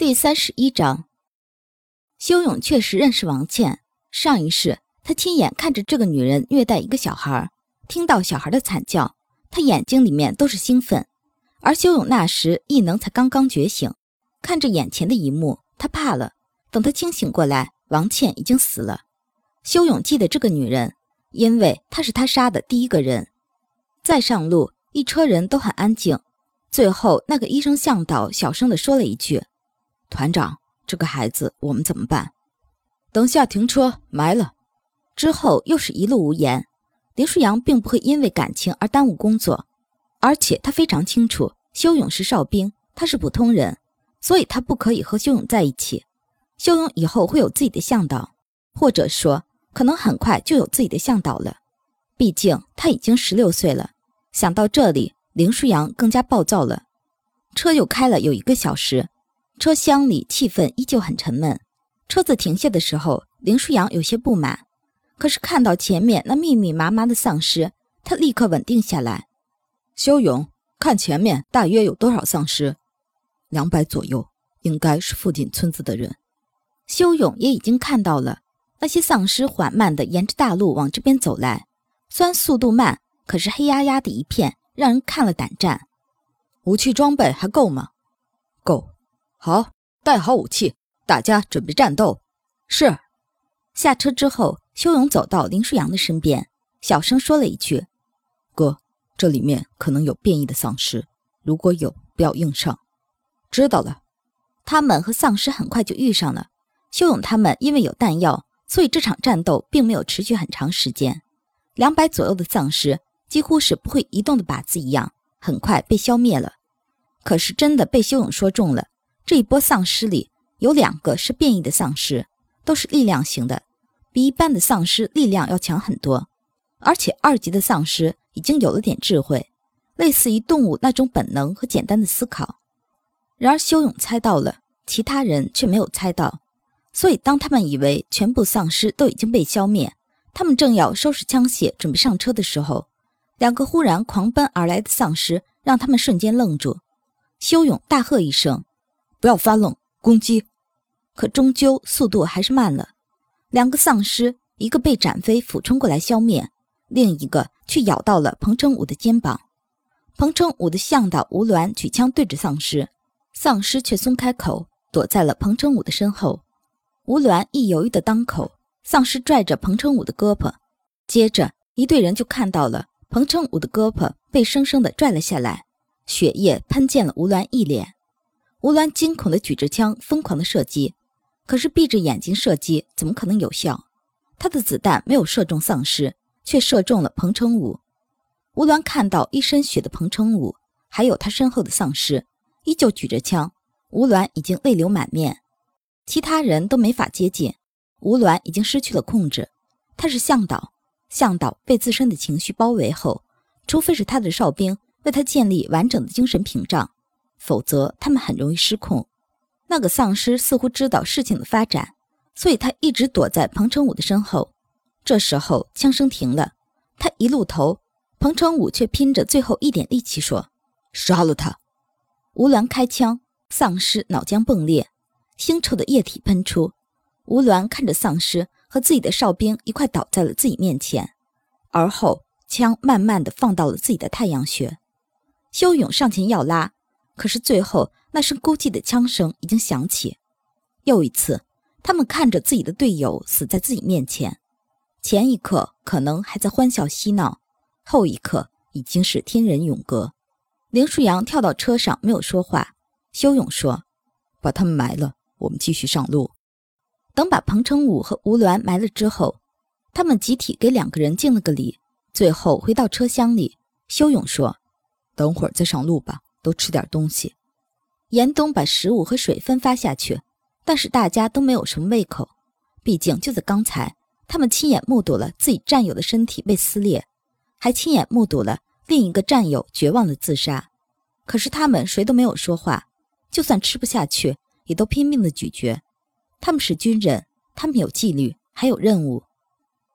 第三十一章，修勇确实认识王倩。上一世，他亲眼看着这个女人虐待一个小孩，听到小孩的惨叫，他眼睛里面都是兴奋。而修勇那时异能才刚刚觉醒，看着眼前的一幕，他怕了。等他清醒过来，王倩已经死了。修勇记得这个女人，因为她是他杀的第一个人。再上路，一车人都很安静。最后，那个医生向导小声地说了一句。团长，这个孩子我们怎么办？等下停车埋了。之后又是一路无言。林舒扬并不会因为感情而耽误工作，而且他非常清楚修勇是哨兵，他是普通人，所以他不可以和修勇在一起。修勇以后会有自己的向导，或者说可能很快就有自己的向导了。毕竟他已经十六岁了。想到这里，林舒扬更加暴躁了。车又开了有一个小时。车厢里气氛依旧很沉闷。车子停下的时候，林舒扬有些不满，可是看到前面那密密麻麻的丧尸，他立刻稳定下来。修勇，看前面大约有多少丧尸？两百左右，应该是附近村子的人。修勇也已经看到了那些丧尸缓慢地沿着大路往这边走来，虽然速度慢，可是黑压压的一片，让人看了胆战。武器装备还够吗？够。好，带好武器，大家准备战斗。是。下车之后，修勇走到林舒扬的身边，小声说了一句：“哥，这里面可能有变异的丧尸，如果有，不要硬上。”知道了。他们和丧尸很快就遇上了。修勇他们因为有弹药，所以这场战斗并没有持续很长时间。两百左右的丧尸几乎是不会移动的靶子一样，很快被消灭了。可是真的被修勇说中了。这一波丧尸里有两个是变异的丧尸，都是力量型的，比一般的丧尸力量要强很多。而且二级的丧尸已经有了点智慧，类似于动物那种本能和简单的思考。然而修勇猜到了，其他人却没有猜到。所以当他们以为全部丧尸都已经被消灭，他们正要收拾枪械准备上车的时候，两个忽然狂奔而来的丧尸让他们瞬间愣住。修勇大喝一声。不要发愣，攻击！可终究速度还是慢了。两个丧尸，一个被展飞俯冲过来消灭，另一个却咬到了彭成武的肩膀。彭成武的向导吴鸾举枪对着丧尸，丧尸却松开口，躲在了彭成武的身后。吴鸾一犹豫的当口，丧尸拽着彭成武的胳膊，接着一队人就看到了彭成武的胳膊被生生的拽了下来，血液喷溅了吴鸾一脸。吴鸾惊恐地举着枪，疯狂地射击。可是闭着眼睛射击怎么可能有效？他的子弹没有射中丧尸，却射中了彭成武。吴鸾看到一身血的彭成武，还有他身后的丧尸，依旧举着枪。吴鸾已经泪流满面，其他人都没法接近。吴鸾已经失去了控制。他是向导，向导被自身的情绪包围后，除非是他的哨兵为他建立完整的精神屏障。否则，他们很容易失控。那个丧尸似乎知道事情的发展，所以他一直躲在彭成武的身后。这时候，枪声停了，他一露头，彭成武却拼着最后一点力气说：“杀了他！”吴鸾开枪，丧尸脑浆迸裂，腥臭的液体喷出。吴鸾看着丧尸和自己的哨兵一块倒在了自己面前，而后枪慢慢的放到了自己的太阳穴。修勇上前要拉。可是最后，那声孤寂的枪声已经响起。又一次，他们看着自己的队友死在自己面前。前一刻可能还在欢笑嬉闹，后一刻已经是天人永隔。林舒扬跳到车上，没有说话。修勇说：“把他们埋了，我们继续上路。”等把彭成武和吴鸾埋了之后，他们集体给两个人敬了个礼，最后回到车厢里。修勇说：“等会儿再上路吧。”都吃点东西。严冬把食物和水分发下去，但是大家都没有什么胃口。毕竟就在刚才，他们亲眼目睹了自己战友的身体被撕裂，还亲眼目睹了另一个战友绝望的自杀。可是他们谁都没有说话，就算吃不下去，也都拼命的咀嚼。他们是军人，他们有纪律，还有任务。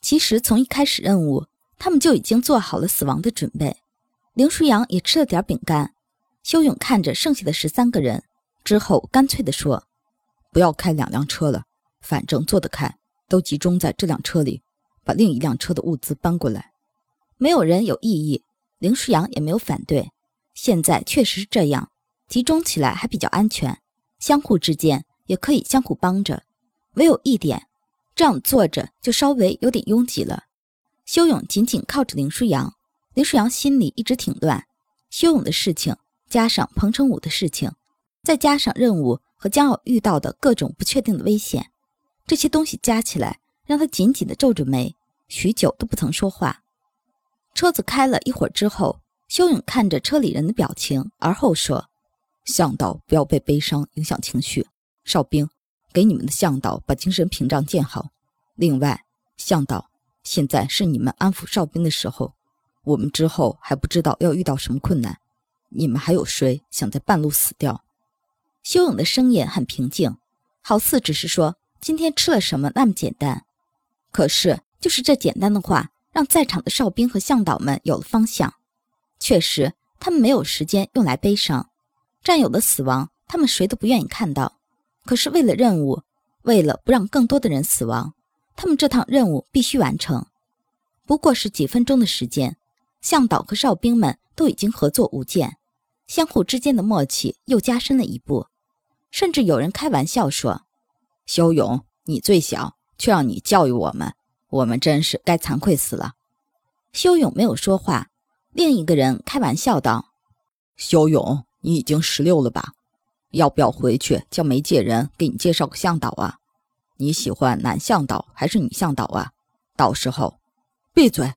其实从一开始任务，他们就已经做好了死亡的准备。林舒扬也吃了点饼干。修勇看着剩下的十三个人之后，干脆地说：“不要开两辆车了，反正坐得开，都集中在这辆车里，把另一辆车的物资搬过来。没有人有异议，林舒扬也没有反对。现在确实是这样，集中起来还比较安全，相互之间也可以相互帮着。唯有一点，这样坐着就稍微有点拥挤了。修勇紧紧靠着林舒扬，林舒扬心里一直挺乱。修勇的事情，加上彭成武的事情，再加上任务和将要遇到的各种不确定的危险，这些东西加起来，让他紧紧地皱着眉，许久都不曾说话。车子开了一会儿之后，修勇看着车里人的表情，而后说：“向导不要被悲伤影响情绪。哨兵，给你们的向导把精神屏障建好。另外，向导，现在是你们安抚哨兵的时候。我们之后还不知道要遇到什么困难。你们还有谁想在半路死掉？”修勇的声音很平静，好似只是说今天吃了什么那么简单。可是，就是这简单的话。让在场的哨兵和向导们有了方向。确实，他们没有时间用来悲伤。战友的死亡，他们谁都不愿意看到。可是，为了任务，为了不让更多的人死亡，他们这趟任务必须完成。不过是几分钟的时间，向导和哨兵们都已经合作无间，相互之间的默契又加深了一步。甚至有人开玩笑说：“修勇，你最小，却让你教育我们。”我们真是该惭愧死了。修勇没有说话。另一个人开玩笑道：“修勇，你已经十六了吧？要不要回去叫媒介人给你介绍个向导啊？你喜欢男向导还是女向导啊？到时候，闭嘴！”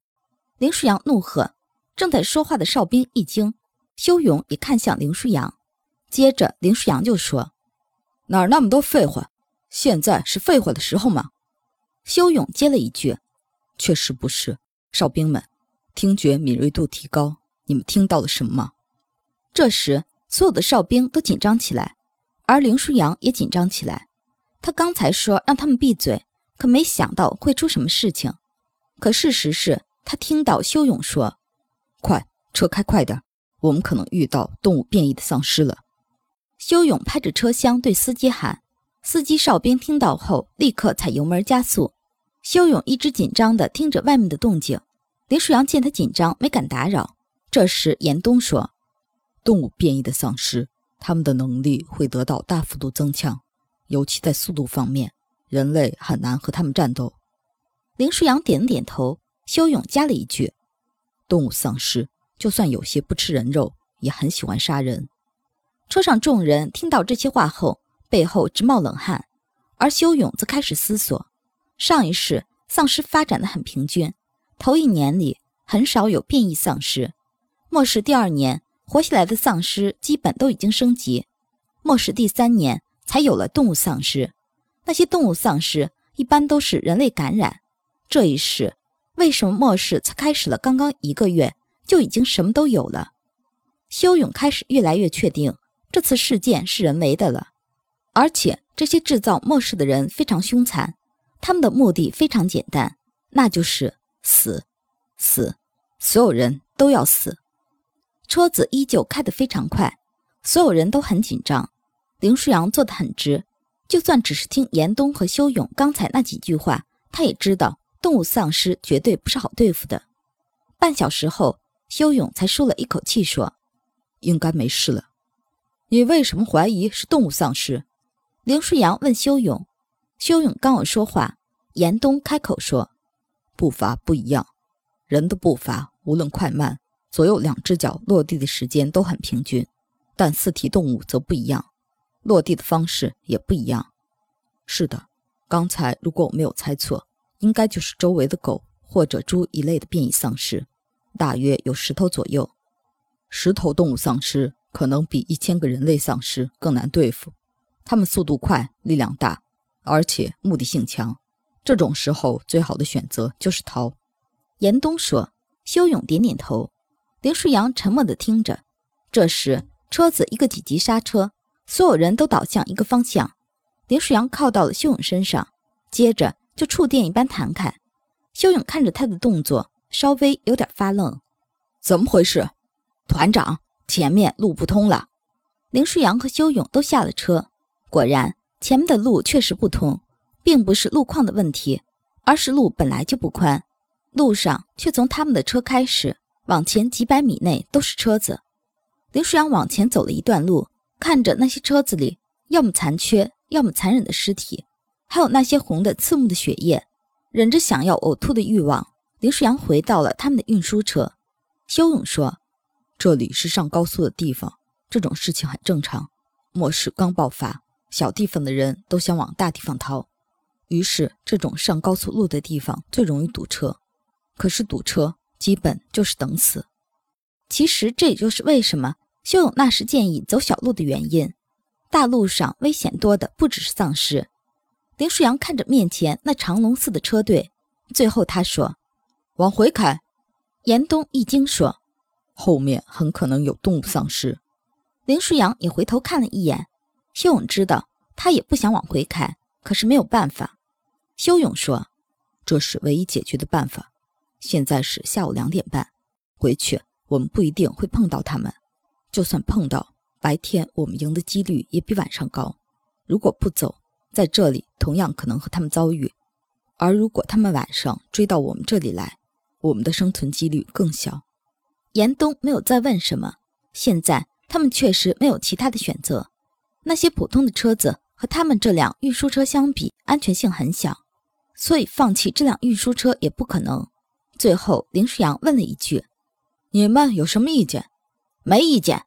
林舒扬怒喝。正在说话的哨兵一惊，修勇也看向林舒扬。接着，林舒扬就说：“哪儿那么多废话？现在是废话的时候吗？”修勇接了一句：“确实不是，哨兵们，听觉敏锐度提高。你们听到了什么？”这时，所有的哨兵都紧张起来，而林舒扬也紧张起来。他刚才说让他们闭嘴，可没想到会出什么事情。可事实是他听到修勇说：“快，车开快点，我们可能遇到动物变异的丧尸了。”修勇拍着车厢对司机喊。司机哨兵听到后，立刻踩油门加速。修勇一直紧张地听着外面的动静。林舒扬见他紧张，没敢打扰。这时，严冬说：“动物变异的丧尸，他们的能力会得到大幅度增强，尤其在速度方面，人类很难和他们战斗。”林舒扬点了点头。修勇加了一句：“动物丧尸就算有些不吃人肉，也很喜欢杀人。”车上众人听到这些话后。背后直冒冷汗，而修勇则开始思索：上一世丧尸发展的很平均，头一年里很少有变异丧尸；末世第二年活下来的丧尸基本都已经升级；末世第三年才有了动物丧尸，那些动物丧尸一般都是人类感染。这一世为什么末世才开始了刚刚一个月就已经什么都有了？修勇开始越来越确定，这次事件是人为的了。而且这些制造末世的人非常凶残，他们的目的非常简单，那就是死，死，所有人都要死。车子依旧开得非常快，所有人都很紧张。林舒扬坐得很直，就算只是听严冬和修勇刚才那几句话，他也知道动物丧尸绝对不是好对付的。半小时后，修勇才舒了一口气，说：“应该没事了。”你为什么怀疑是动物丧尸？林舒扬问修勇，修勇刚要说话，严冬开口说：“步伐不一样，人的步伐无论快慢，左右两只脚落地的时间都很平均，但四蹄动物则不一样，落地的方式也不一样。是的，刚才如果我没有猜错，应该就是周围的狗或者猪一类的变异丧尸，大约有十头左右。十头动物丧尸可能比一千个人类丧尸更难对付。”他们速度快，力量大，而且目的性强。这种时候，最好的选择就是逃。严冬说。修勇点点头。林舒扬沉默地听着。这时，车子一个紧急刹车，所有人都倒向一个方向。林舒扬靠到了修勇身上，接着就触电一般弹开。修勇看着他的动作，稍微有点发愣。怎么回事？团长，前面路不通了。林舒扬和修勇都下了车。果然，前面的路确实不通，并不是路况的问题，而是路本来就不宽。路上却从他们的车开始往前几百米内都是车子。林舒扬往前走了一段路，看着那些车子里要么残缺，要么残忍的尸体，还有那些红的刺目的血液，忍着想要呕吐的欲望，林舒扬回到了他们的运输车。修勇说：“这里是上高速的地方，这种事情很正常。末世刚爆发，小地方的人都想往大地方逃，于是这种上高速路的地方最容易堵车。”可是堵车基本就是等死。其实这也就是为什么修勇那时建议走小路的原因。大路上危险多的不只是丧尸。林舒扬看着面前那长龙似的车队，最后他说：“往回开。”严冬一惊说：“后面很可能有动物丧尸。”林舒扬也回头看了一眼。修勇知道他也不想往回开，可是没有办法。修勇说：“这是唯一解决的办法。”现在是下午两点半，回去我们不一定会碰到他们。就算碰到，白天我们赢的几率也比晚上高。如果不走，在这里同样可能和他们遭遇。而如果他们晚上追到我们这里来，我们的生存几率更小。严冬没有再问什么。现在他们确实没有其他的选择。那些普通的车子和他们这辆运输车相比，安全性很小，所以放弃这辆运输车也不可能。最后，林舒扬问了一句：“你们有什么意见？”“没意见。”“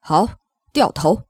好，掉头。”